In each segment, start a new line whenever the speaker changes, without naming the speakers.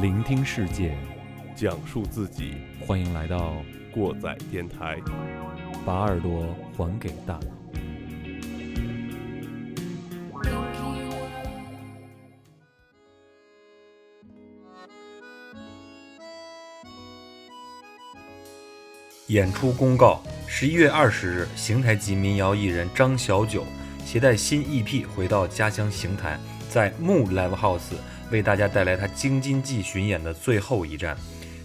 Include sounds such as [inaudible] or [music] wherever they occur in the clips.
聆听世界，
讲述自己，
欢迎来到
过载电台。
把耳朵还给大脑。演出公告：十一月二十日，邢台籍民谣艺人张小九携带新 EP 回到家乡邢台，在木 Live House 为大家带来他京津冀巡演的最后一站。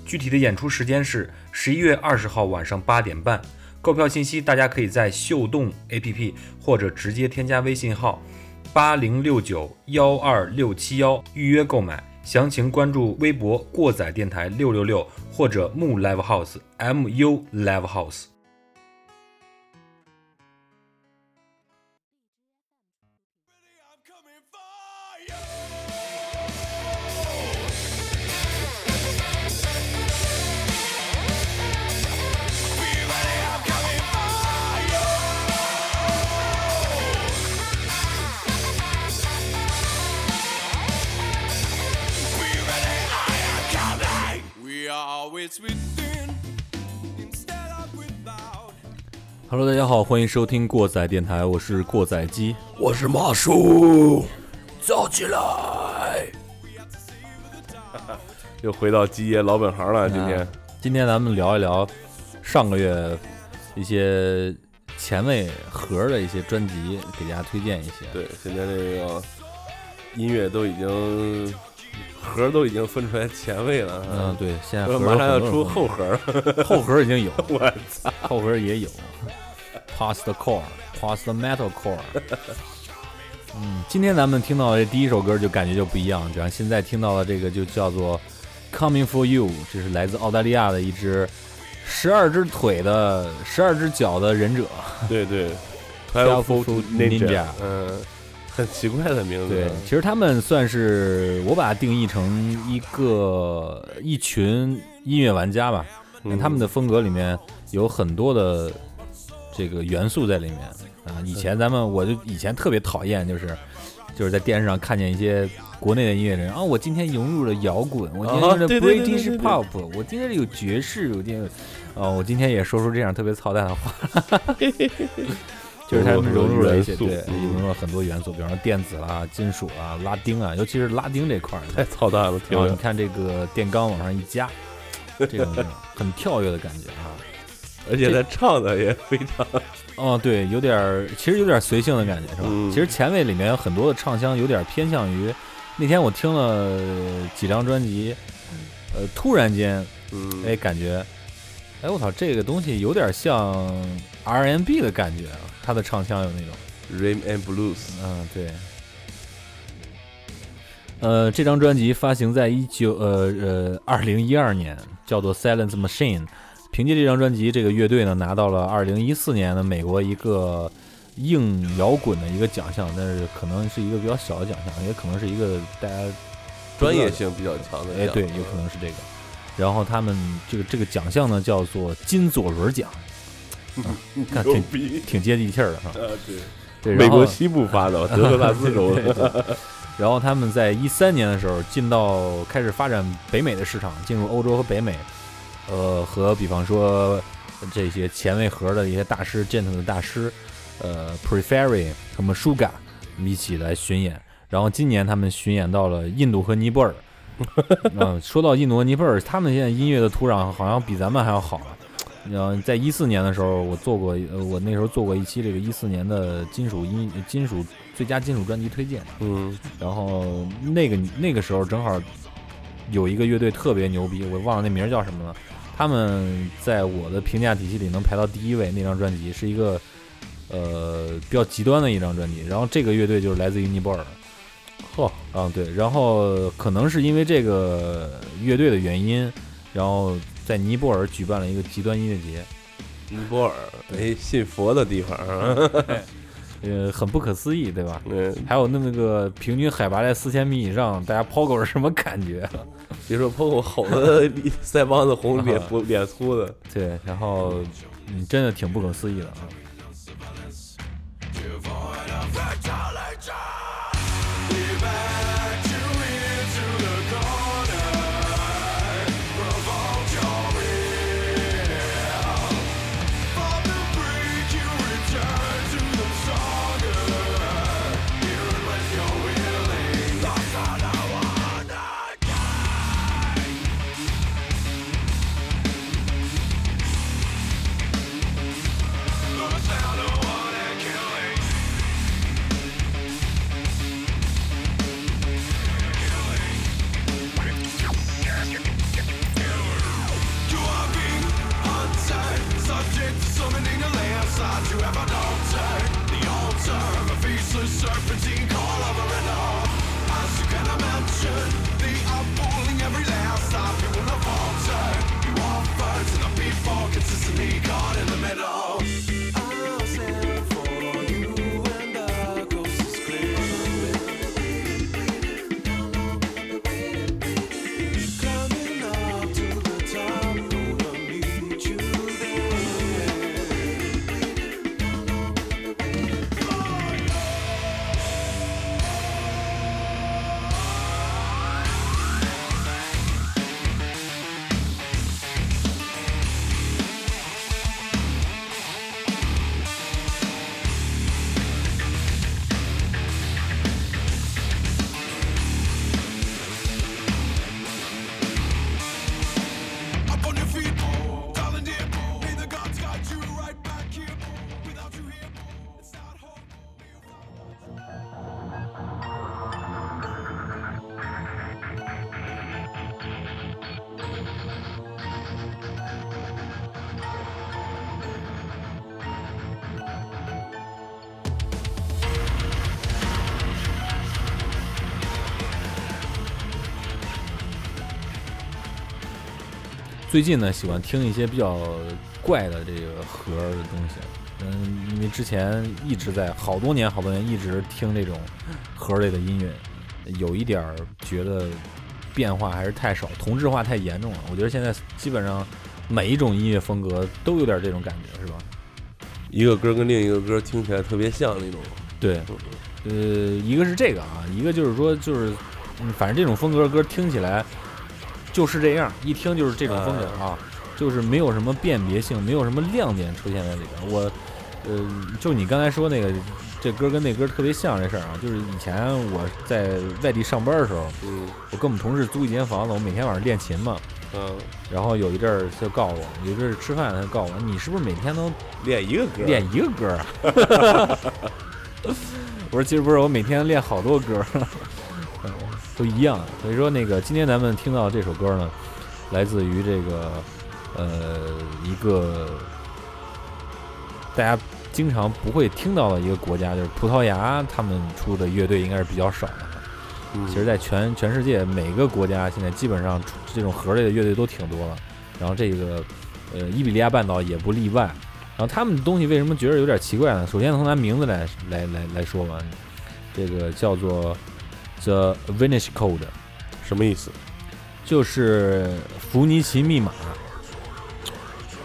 具体的演出时间是十一月二十号晚上八点半。购票信息大家可以在秀动 APP 或者直接添加微信号八零六九幺二六七幺预约购买。详情关注微博“过载电台六六六”或者木 Live House M U Live House。Hello，大家好，欢迎收听过载电台，我是过载机，
我是马叔，造起来！[laughs] 又回到基爷老本行了，今天，
今天咱们聊一聊上个月一些前卫盒的一些专辑，给大家推荐一些。
对，现在这个音乐都已经。盒都已经分出来前卫了，
嗯，对，现在
马上要出后盒了，
后盒已经有，[laughs]
我操，
后盒也有，Post Core，Post Metal Core，嗯，今天咱们听到这第一首歌就感觉就不一样，然后现在听到的这个就叫做 Coming for You，这是来自澳大利亚的一支十二只腿的、十二只脚的忍者，
对对，[laughs]
Twelve Foot Ninja，
嗯。很奇怪的名字。
对，其实他们算是我把它定义成一个一群音乐玩家吧。他们的风格里面有很多的这个元素在里面啊。以前咱们我就以前特别讨厌，就是就是在电视上看见一些国内的音乐人啊，我今天融入了摇滚，我今天是 British Pop，我今天有爵士，我今天哦，我今天也说出这样特别操蛋的话。[laughs] 就是他们融入了一些，对，融入了很多元素，比方说电子啦、金属啊、拉丁啊，尤其是拉丁这块儿
太操蛋了。
然后你看这个电钢往上一加，这种 [laughs] 很跳跃的感觉啊，
而且他唱的也非常，
哦，对，有点，其实有点随性的感觉，是吧？其实前卫里面有很多的唱腔有点偏向于，那天我听了几张专辑，呃，突然间，哎，感觉，哎，我操，这个东西有点像 R&B 的感觉啊。他的唱腔有那种
rhythm and blues，
嗯，对。呃，这张专辑发行在一九呃呃二零一二年，叫做 Silence Machine。凭借这张专辑，这个乐队呢拿到了二零一四年的美国一个硬摇滚的一个奖项，但是可能是一个比较小的奖项，也可能是一个大家
专业性比较强的。
哎，对，有可能是这个。然后他们这个这个奖项呢叫做金左轮奖。看挺挺接地气儿的哈，对，
美国西部发的 [laughs] 德克萨斯州
的。然后他们在一三年的时候进到开始发展北美的市场，进入欧洲和北美，呃，和比方说这些前卫盒的一些大师、Gent 的大师，呃，Preferi 什么 Sugar 一起来巡演。然后今年他们巡演到了印度和尼泊尔。嗯，[laughs] 说到印度和尼泊尔，他们现在音乐的土壤好像比咱们还要好。然后在一四年的时候，我做过，呃，我那时候做过一期这个一四年的金属音金属最佳金属专辑推荐。
嗯，
然后那个那个时候正好有一个乐队特别牛逼，我忘了那名叫什么了。他们在我的评价体系里能排到第一位。那张专辑是一个呃比较极端的一张专辑。然后这个乐队就是来自于尼泊尔。
呵，
嗯对，然后可能是因为这个乐队的原因，然后。在尼泊尔举办了一个极端音乐节，
尼泊尔，哎，信佛的地方，[laughs]
呃，很不可思议，对吧？
对，
还有那么个平均海拔在四千米以上，大家抛狗是什么感觉？
别说抛狗，好的腮帮子红，脸 [laughs] 不脸粗的，
对，然后嗯，真的挺不可思议的啊。最近呢，喜欢听一些比较怪的这个盒儿的东西。嗯，因为之前一直在好多年、好多年一直听这种盒儿类的音乐，有一点儿觉得变化还是太少，同质化太严重了。我觉得现在基本上每一种音乐风格都有点这种感觉，是吧？
一个歌跟另一个歌听起来特别像那种。
对，呃，一个是这个啊，一个就是说，就是嗯，反正这种风格的歌听起来就是这样，一听就是这种风格啊，就是没有什么辨别性，没有什么亮点出现在里边。我，呃，就你刚才说那个这歌跟那歌特别像这事儿啊，就是以前我在外地上班的时候，
嗯。
我跟我们同事租一间房子，我每天晚上练琴嘛，
嗯，
然后有一阵儿他就告诉我，有一阵儿吃饭他就告诉我，你是不是每天都
练一个歌，
练一个歌啊？[laughs] 我说其实不是，我每天练好多歌，嗯都一样。所以说那个今天咱们听到这首歌呢，来自于这个呃一个大家经常不会听到的一个国家，就是葡萄牙，他们出的乐队应该是比较少的。
嗯
其实，在全全世界每个国家现在基本上这种盒类的乐队都挺多了，然后这个呃伊比利亚半岛也不例外。然后他们的东西为什么觉得有点奇怪呢？首先从它名字来来来来说吧，这个叫做 The Venice Code，
什么意思？
就是弗尼奇密码。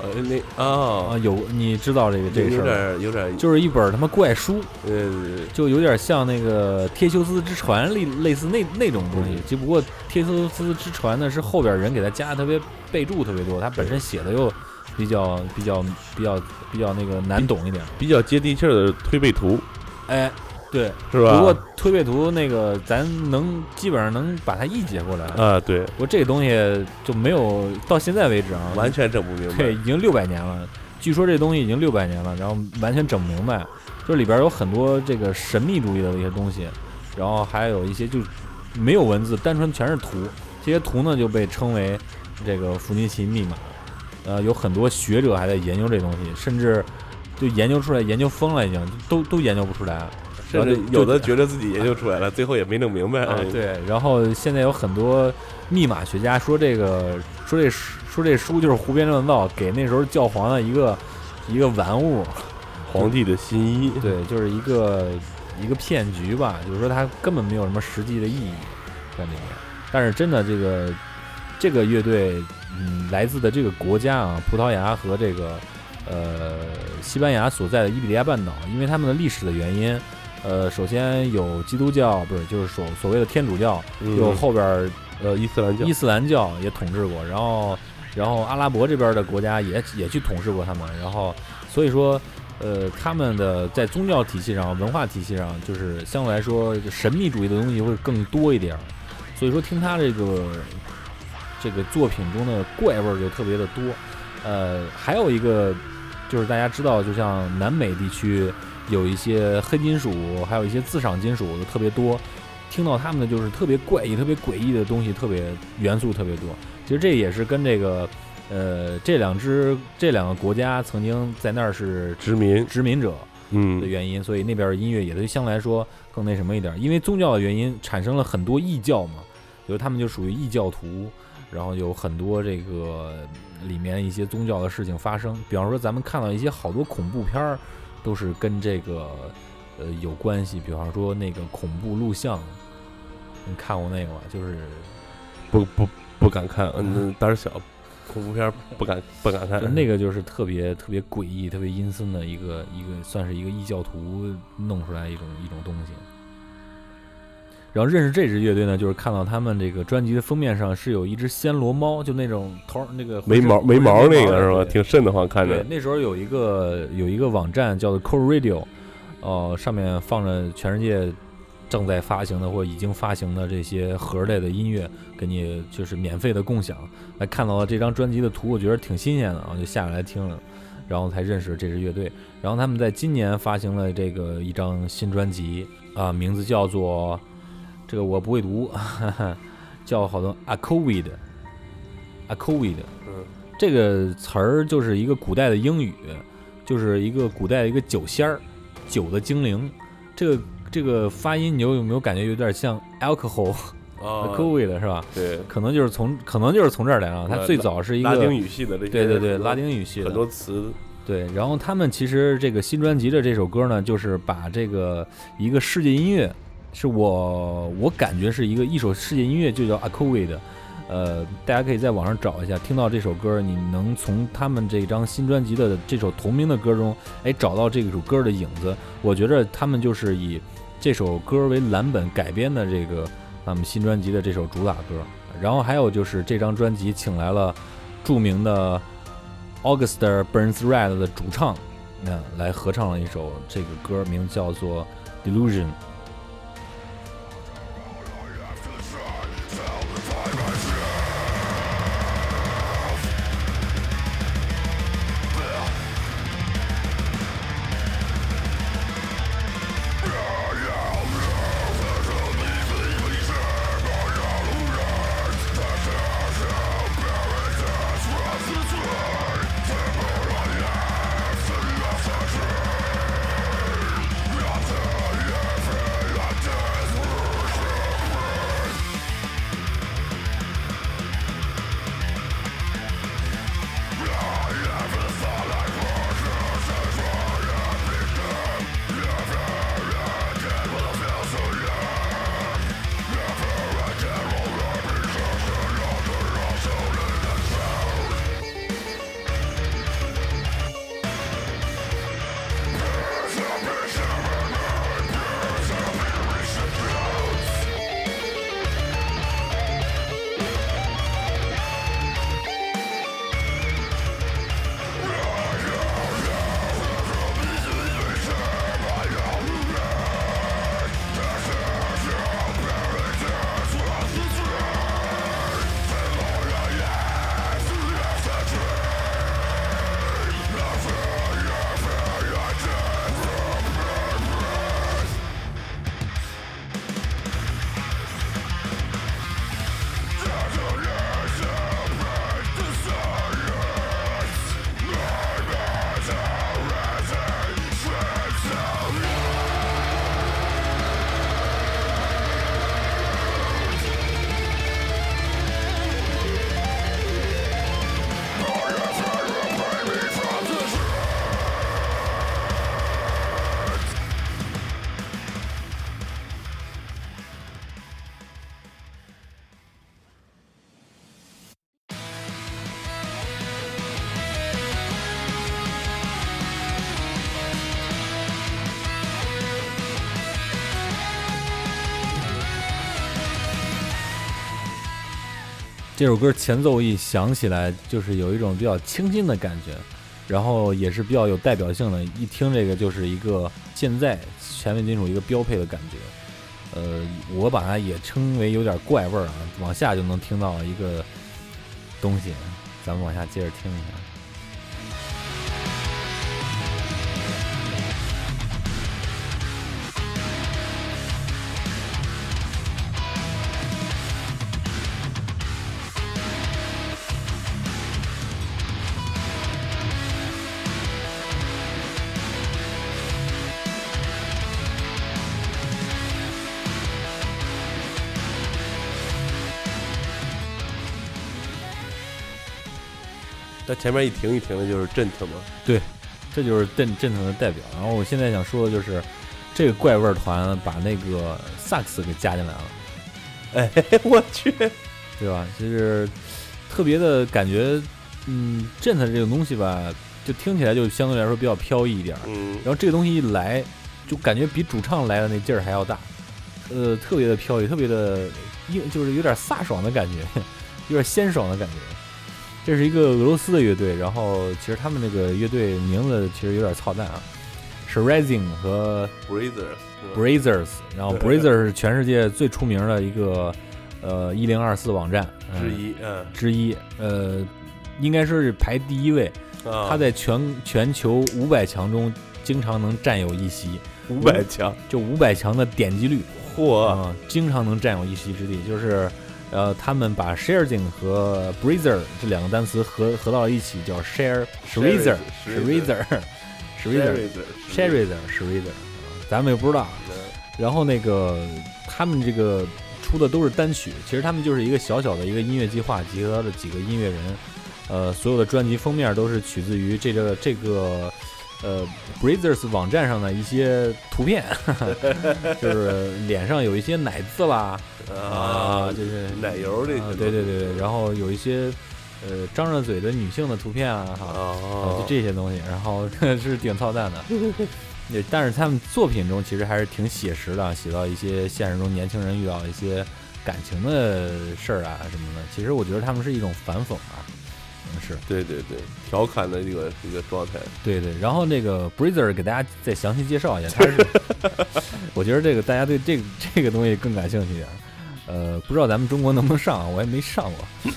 呃，那
啊。
啊，
有你知道这个这个事
有
儿有？
点有点，
就是一本他妈怪书，
呃，
就有点像那个《忒修斯之船》类类似那那种东西。
嗯，
只不过《忒修斯之船》呢是后边人给他加的特别备注特别多，他本身写的又比较比较比较比较那个难懂一点。
比较接地气儿的推背图，
哎，对，
是吧？
不过推背图那个咱能基本上能把它译解过来，
啊，对，
不过这个东西就没有到现在为止啊，
完全整不明白。
对，已经六百年了。据说这东西已经六百年了，然后完全整不明白，就是里边有很多这个神秘主义的一些东西，然后还有一些就没有文字，单纯全是图。这些图呢就被称为这个弗尼奇密码。呃，有很多学者还在研究这东西，甚至就研究出来，研究疯了，已经都都研究不出来。然后就
有的觉得自己研究出来了，最后也没弄明白。
啊，对，然后现在有很多密码学家说这个说这书说这书就是胡编乱造，给那时候教皇的一个一个玩物，
皇帝的新衣，
对，就是一个一个骗局吧，就是说它根本没有什么实际的意义在里面。但是真的这个这个乐队，嗯，来自的这个国家啊，葡萄牙和这个呃西班牙所在的伊比利亚半岛，因为他们的历史的原因。呃，首先有基督教，不是，就是所所谓的天主教，
嗯。
有后边儿
呃伊斯兰教。
伊，斯兰教也统治过，然后然后阿拉伯这边的国家也也去统治过他们，然后所以说，呃，他们的在宗教体系上、文化体系上，就是相对来说就神秘主义的东西会更多一点儿，所以说听他这个这个作品中的怪味儿就特别的多。呃，还有一个就是大家知道，就像南美地区有一些黑金属，还有一些自赏金属的特别多。听到他们的就是特别怪异、特别诡异的东西，特别元素特别多。其实这也是跟这个呃，这两支这两个国家曾经在那儿是
殖民，
殖民者嗯的
嗯，
原因，所以那边儿音乐也对相对来说更那什么一点儿。因为宗教的原因，产生了很多异教嘛，比如他们就属于异教徒，然后有很多这个里面一些宗教的事情发生。比方说，咱们看到一些好多恐怖片儿，都是跟这个呃有关系。比方说那个恐怖录像，你看过那个吗？就是
不不不敢看，嗯，胆儿小，恐怖片儿不敢不敢看，
那个就是特别特别诡异、特别阴森的一个一个，算是一个异教徒弄出来一种一种东西。然后认识这支乐队呢，就是看到他们这个专辑的封面上是有一只暹罗猫，就那种头儿那个
没毛没毛那个是吧？挺瘆得慌，看
对
着，，
那时候有一个有一个网站叫做 Core Radio，呃，上面放着全世界正在发行的或者已经发行的这些盒类的音乐，给你就是免费的共享。来看到了这张专辑的图，我觉得挺新鲜的啊，就下来听了，然后才认识这支乐队。然后他们在今年发行了这个一张新专辑啊，名字叫做这个我不会读，哈哈，叫好多 Acovid，Acovid。
嗯，
这个词儿就是一个古代的英语，就是一个古代的一个酒仙儿，酒的精灵。这个这个发音，你有有没有感觉有点像 alcohol
啊
alcohol 是吧？
对，
可能就是从可能就是从这儿来啊。它
呃
最早是一个
拉丁语系的这些，
对对对拉丁语系的
很多词，
对，然后他们其实这个新专辑的这首歌呢，就是把这个一个世界音乐，是我我感觉是一个一首世界音乐，就叫 a c o v i d 呃，大家可以在网上找一下，听到这首歌，你能从他们这张新专辑的这首同名的歌中，哎，找到这首歌的影子。我觉着他们就是以这首歌为蓝本改编的这个他们新专辑的这首主打歌。然后还有就是这张专辑请来了著名的 August Burns Red 的主唱，那、来合唱了一首这个歌，名叫做《Delusion》。这首歌前奏一响起来，就是有一种比较清新的感觉，然后也是比较有代表性的。一听这个就是一个现在前卫金属一个标配的感觉。呃，我把它也称为有点怪味儿啊，往下就能听到一个东西。咱们往下接着听一下。
前面一停一停的就是阵腾嘛，
这就是 jent 的代表。然后我现在想说的就是，这个怪味儿团把那个萨克斯给加进来了，[laughs]
哎，我去，
对吧？就是特别的感觉，嗯，阵腾这种东西吧，就听起来就相对来说比较飘逸一点儿。
嗯，
然后这个东西一来，就感觉比主唱来的那劲儿还要大，呃，特别的飘逸，特别的硬，就是有点飒爽的感觉，[laughs] 有点鲜爽的感觉。这是一个俄罗斯的乐队，然后其实他们那个乐队名字其实有点操蛋啊，是 Rising 和
Brazers
Brazers，然后 Brazers 是全世界最出名的一个呃一零二四网站、嗯。
之一，嗯，
之一，呃，应该说是排第一位，
啊。
他在全全球五百强中经常能占有一席。
五百强，
就五百强的点击率。
嚯，
啊、经常能占有一席之地。就是，呃，他们把 sharing 和 breather 这两个单词合合到了一起，叫 share shreezer shreezer shreezer shreezer shreezer，咱们也不知道。然后那个他们这个出的都是单曲，其实他们就是一个小小的一个音乐计划，集合了几个音乐人，呃，所有的专辑封面都是取自于这个这个呃 Brazers 网站上的一些图片，[laughs] 就是脸上有一些奶渍啦，
啊，
就是
奶油这
啊
些，
对对对对，然后有一些呃张着嘴的女性的图片啊，哈，就，这些东西，然后 [laughs] 是挺操蛋的。[laughs] 也，但是他们作品中其实还是挺写实的，写到一些现实中年轻人遇到一些感情的事儿啊什么的。其实我觉得他们是一种反讽啊，嗯，是
对对对，调侃的这个这个状态，
对对。然后那个 Breezer 给大家再详细介绍一下，他是，[laughs] 我觉得这个大家对这个这个东西更感兴趣一点儿。呃，不知道咱们中国能不能上啊？我也没上过。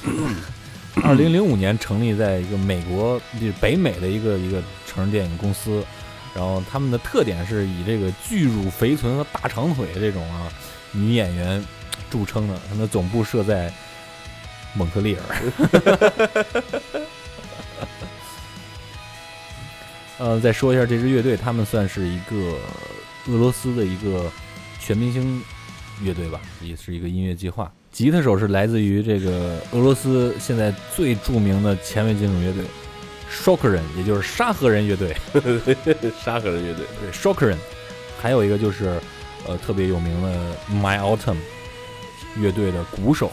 [coughs] 二零零五年成立在一个美国，就是北美的一个一个成人电影公司，然后他们的特点是以这个巨乳肥臀和大长腿这种啊女演员著称的。他们的总部设在蒙特利尔。[laughs] 呃，再说一下这支乐队，他们算是一个俄罗斯的一个全明星乐队吧，也是一个音乐计划。吉他手是来自于这个俄罗斯现在最著名的前卫金属乐队 Shocker 人，也就是沙河人乐队。[laughs]
沙河人乐队，
对 Shocker 人，还有一个就是呃特别有名的 My Autumn 乐队的鼓手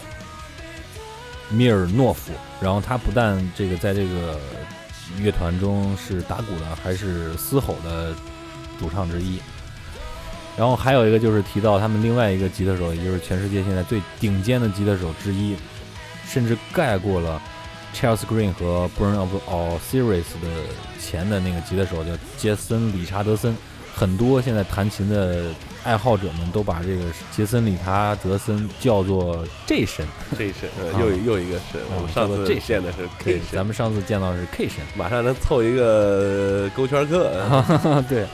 米尔诺夫。然后他不但这个在这个乐团中是打鼓的，还是嘶吼的主唱之一。然后还有一个就是提到他们另外一个吉他手，也就是全世界现在最顶尖的吉他手之一，甚至盖过了 Charles Green 和 Burn of All Series 的前的那个吉他手叫杰森·理查德森。很多现在弹琴的爱好者们都把这个杰森·理查德森叫做 J 神，
这是呃
啊。
又一又一个神，我们上次见的是 K 神，
咱们上次见到是 K 神。
马上能凑一个勾圈客，[laughs]
对，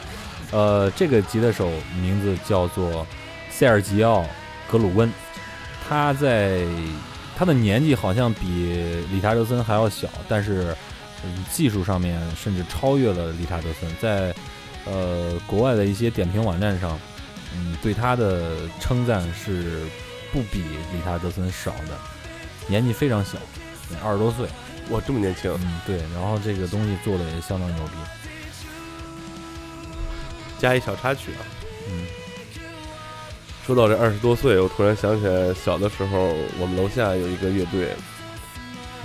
呃，这个吉他手名字叫做塞尔吉奥·格鲁温，他在他的年纪好像比理查德森还要小，但是、嗯技术上面甚至超越了理查德森，在呃国外的一些点评网站上，嗯，对他的称赞是不比理查德森少的，年纪非常小，二十多岁，
哇，这么年轻，
嗯，对，然后这个东西做的也相当牛逼，
加一小插曲啊。
嗯。
说到这二十多岁，我突然想起来，小的时候我们楼下有一个乐队，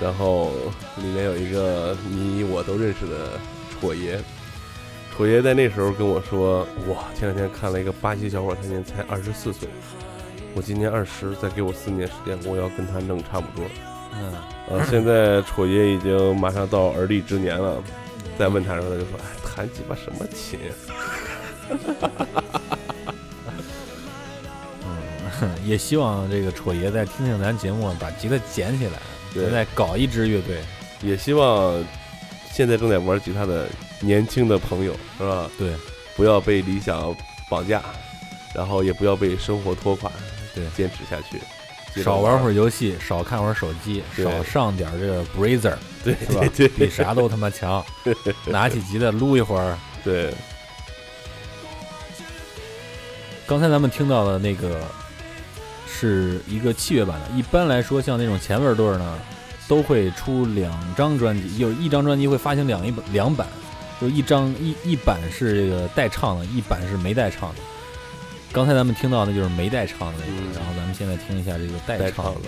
然后里面有一个你我都认识的戳爷。戳爷在那时候跟我说：“哇，前两天看了一个巴西小伙，他今年才二十四岁，我今年二十，再给我四年时间，我要跟他弄差不多。”
嗯，
呃，现在楚爷已经马上到而立之年了，再问他的时候，他就说：“哎，弹鸡巴什么琴？
嗯，也希望这个楚爷再听听咱节目，把吉他捡起来，再搞一支乐队。
也希望现在正在玩吉他的年轻的朋友，是吧？
对，
不要被理想绑架，然后也不要被生活拖垮，
对
坚持下去，
少玩会
儿，
游戏，少看会儿手机，少上点这个 Brazer，
对
是吧？
对
比啥都他妈强。[laughs] 拿起吉他撸一会儿。
对，
刚才咱们听到的那个是一个器乐版的，一般来说像那种前味儿队呢，都会出两张专辑，有一张专辑会发行两一两版，就一张一一版是这个带唱的，一版是没带唱的。刚才咱们听到的就是没带唱的那个，
嗯
然后咱们现在听一下这个带唱的
带唱的。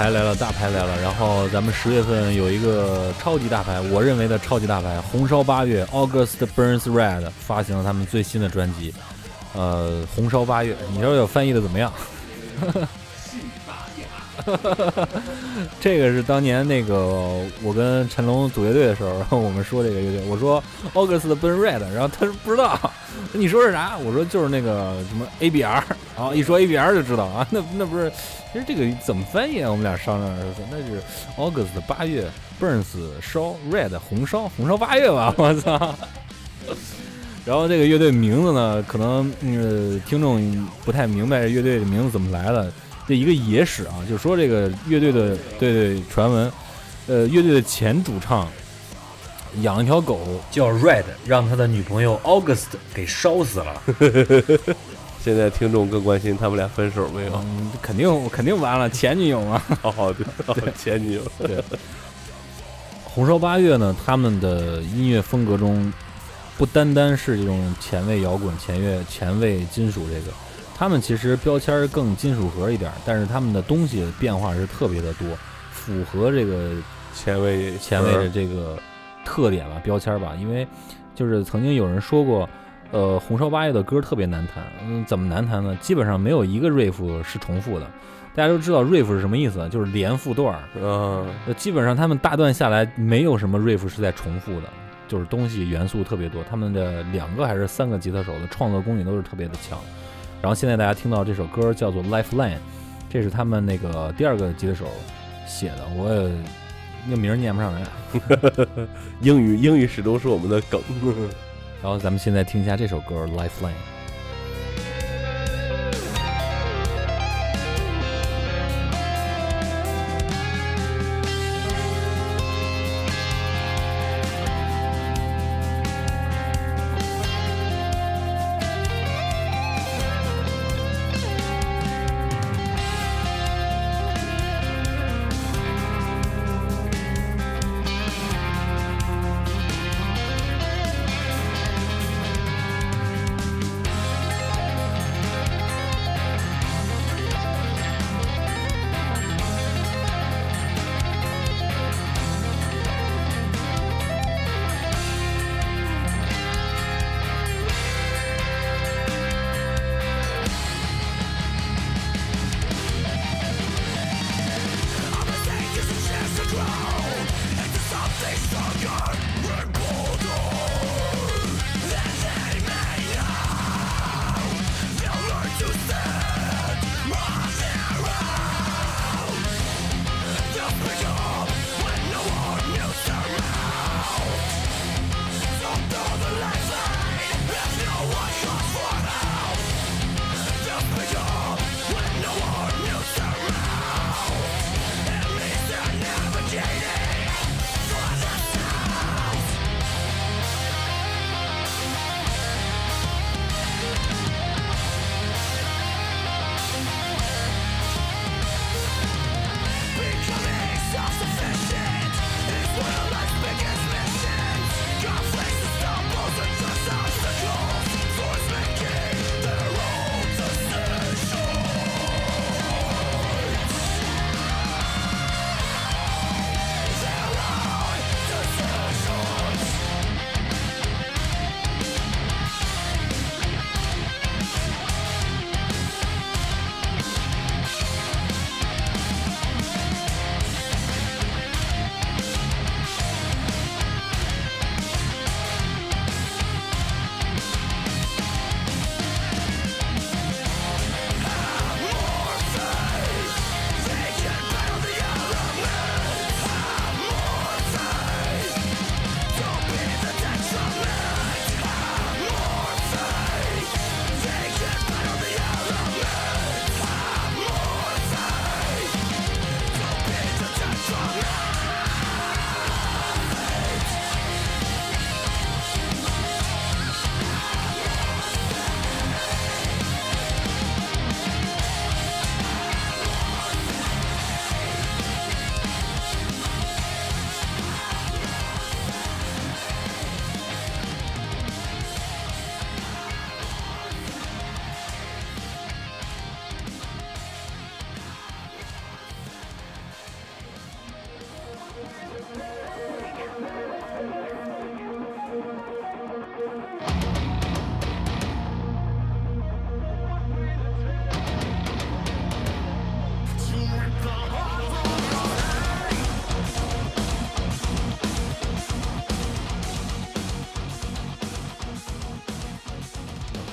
牌来了，大牌来了！然后咱们十月份有一个超级大牌，我认为的超级大牌，红烧八月 August Burns Red 发行了他们最新的专辑，呃，红烧八月，你说我翻译的怎么样？[laughs] 这个是当年那个我跟陈龙组乐队的时候，然后我们说这个乐队，我说 August Burn Red，然后他说不知道，你说是啥？我说就是那个什么 ABR，然后一说 ABR 就知道啊，那那不是，其实这个怎么翻译啊？我们俩商量着说，那就是 August 八月 Burns 烧 Red 红烧红烧八月吧，[laughs] 我操！然后这个乐队名字呢，可能呃听众不太明白乐队的名字怎么来的。这一个野史啊，就是说这个乐队的对对传闻，呃，乐队的前主唱养了条狗，
叫 Red，让他的女朋友 August 给烧死了。[laughs]
现在听众更关心他们俩分手没有？
嗯，肯定肯定完了，前女友嘛。[laughs]
好好的，[laughs] 前女友。
对，红烧八月呢，他们的音乐风格中不单单是这种前卫摇滚、前卫前卫金属这个，他们其实标签更金属核一点儿，但是他们的东西变化是特别的多，符合这个
前卫
前卫的这个特点吧、标签儿吧。因为就是曾经有人说过，呃，红烧八月的歌特别难弹，嗯，怎么难弹呢？基本上没有一个 riff 是重复的。大家都知道 riff 是什么意思，就是连复段儿。
啊，
呃，基本上他们大段下来没有什么 riff 是在重复的，就是东西元素特别多。他们的两个还是三个吉他手的创作功底都是特别的强。然后现在大家听到这首歌叫做《Lifeline》，这是他们那个第二个吉他手写的，我也那名儿念不上来。[laughs]
英语英语始终是我们的梗。[laughs]
然后咱们现在听一下这首歌《Lifeline》。
Lifeline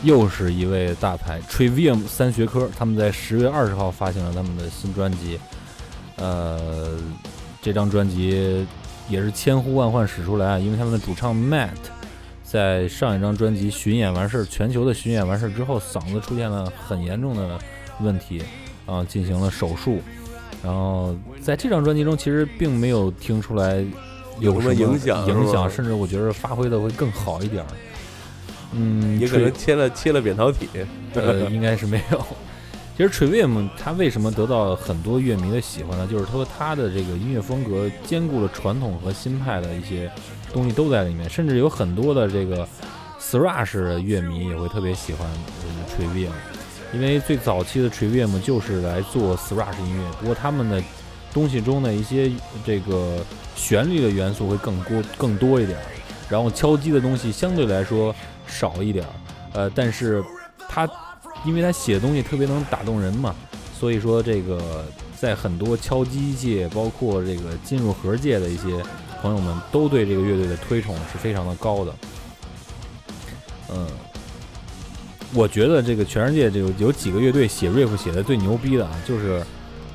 又是一位大牌 Trivium 三学科，他们在十月二十号发行了他们的新专辑。呃，这张专辑也是千呼万唤始出来啊，因为他们的主唱 Matt 在上一张专辑巡演完事儿，全球的巡演完事儿之后，嗓子出现了很严重的问题，啊，进行了手术。然后在这张专辑中，其实并没有听出来有
什
么
影响，
影响，甚至我觉得发挥的会更好一点儿。嗯，
也可能切了切了扁桃体，[laughs]
呃，应该是没有。其实 Trivium 他为什么得到很多乐迷的喜欢呢？就是说他的这个音乐风格兼顾了传统和新派的一些东西都在里面，甚至有很多的这个 Thrash 的乐迷也会特别喜欢 Trivium，因为最早期的 Trivium 就是来做 Thrash 音乐，不过他们的东西中的一些这个旋律的元素会更多更多一点，然后敲击的东西相对来说少一点儿，呃，但是他。因为他写的东西特别能打动人嘛，所以说这个在很多敲击界，包括这个进入盒界的一些朋友们，都对这个乐队的推崇是非常的高的。嗯，我觉得这个全世界这个有几个乐队写 riff 写的最牛逼的啊，就是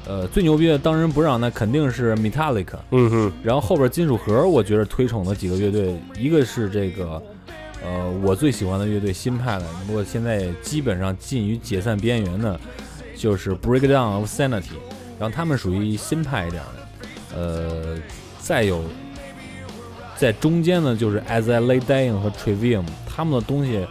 呃最牛逼的当仁不让，那肯定是 Metallica。
嗯哼。
然后后边金属盒，我觉得推崇的几个乐队，一个是这个。呃，我最喜欢的乐队新派的，不过现在基本上近于解散边缘的，就是 Breakdown of Sanity，然后他们属于新派一点的。呃，再有在中间呢，就是 As I Lay Dying 和 Trivium，他们的东西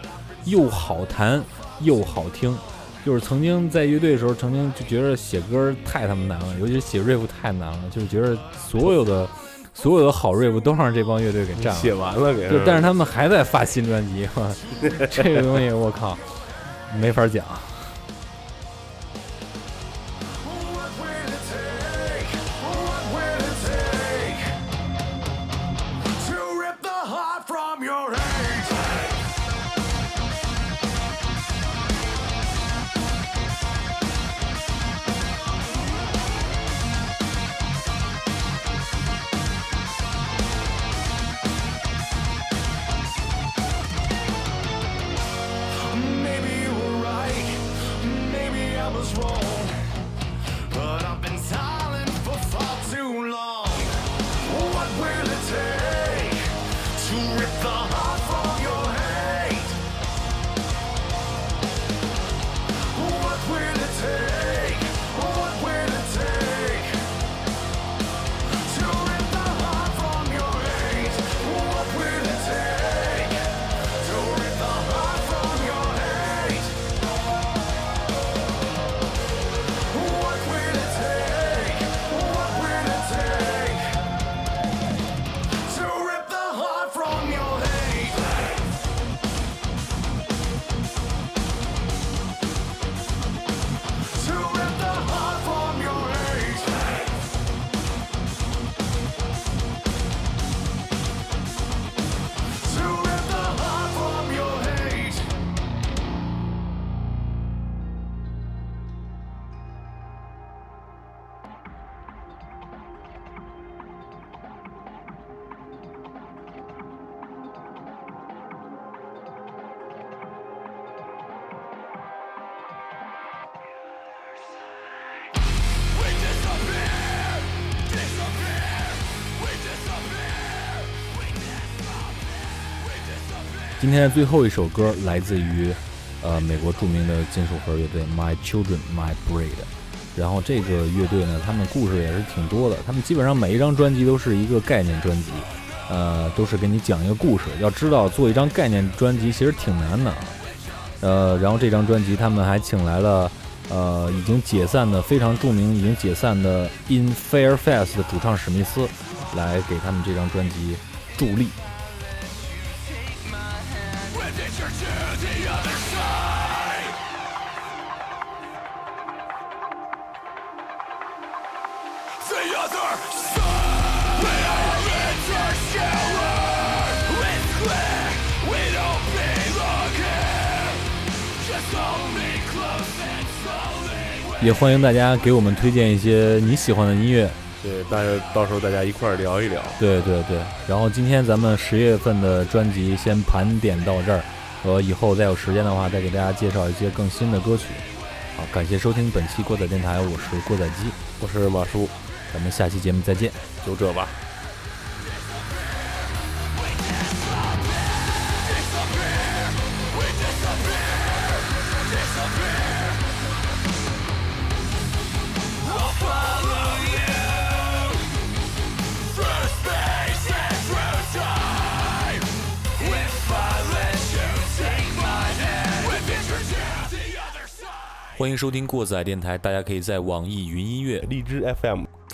又好弹又好听。就是曾经在乐队的时候，曾经就觉得写歌太他妈难了，尤其是写 riff 太难了，就是觉得所有的。所有的好 riff 都让这帮乐队给占了，
写完了给。
对，但是他们还在发新专辑，[laughs] 这个东西我靠，没法讲。今天的最后一首歌来自于，呃，美国著名的金属核乐队 My Children My Breed。然后这个乐队呢，他们故事也是挺多的。他们基本上每一张专辑都是一个概念专辑，呃，都是给你讲一个故事。要知道做一张概念专辑其实挺难的，呃，然后这张专辑他们还请来了，呃，已经解散的非常著名、已经解散的 In Fairfax 的主唱史密斯，来给他们这张专辑助力。也欢迎大家给我们推荐一些你喜欢的音乐，
对，大家到时候大家一块儿聊一聊。
对对对，然后今天咱们十月份的专辑先盘点到这儿，和以后再有时间的话，再给大家介绍一些更新的歌曲。好，感谢收听本期过载电台，我是过载机，
我是马叔，
咱们下期节目再见。
就这吧。
欢迎收听过载电台，大家可以在网易云音乐、
荔枝 FM、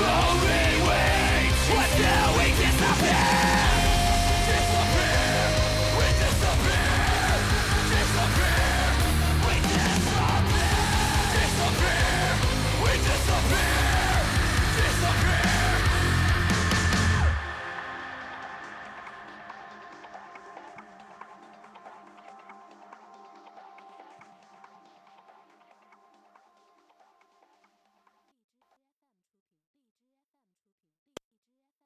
Slowly wait. But now? We disappear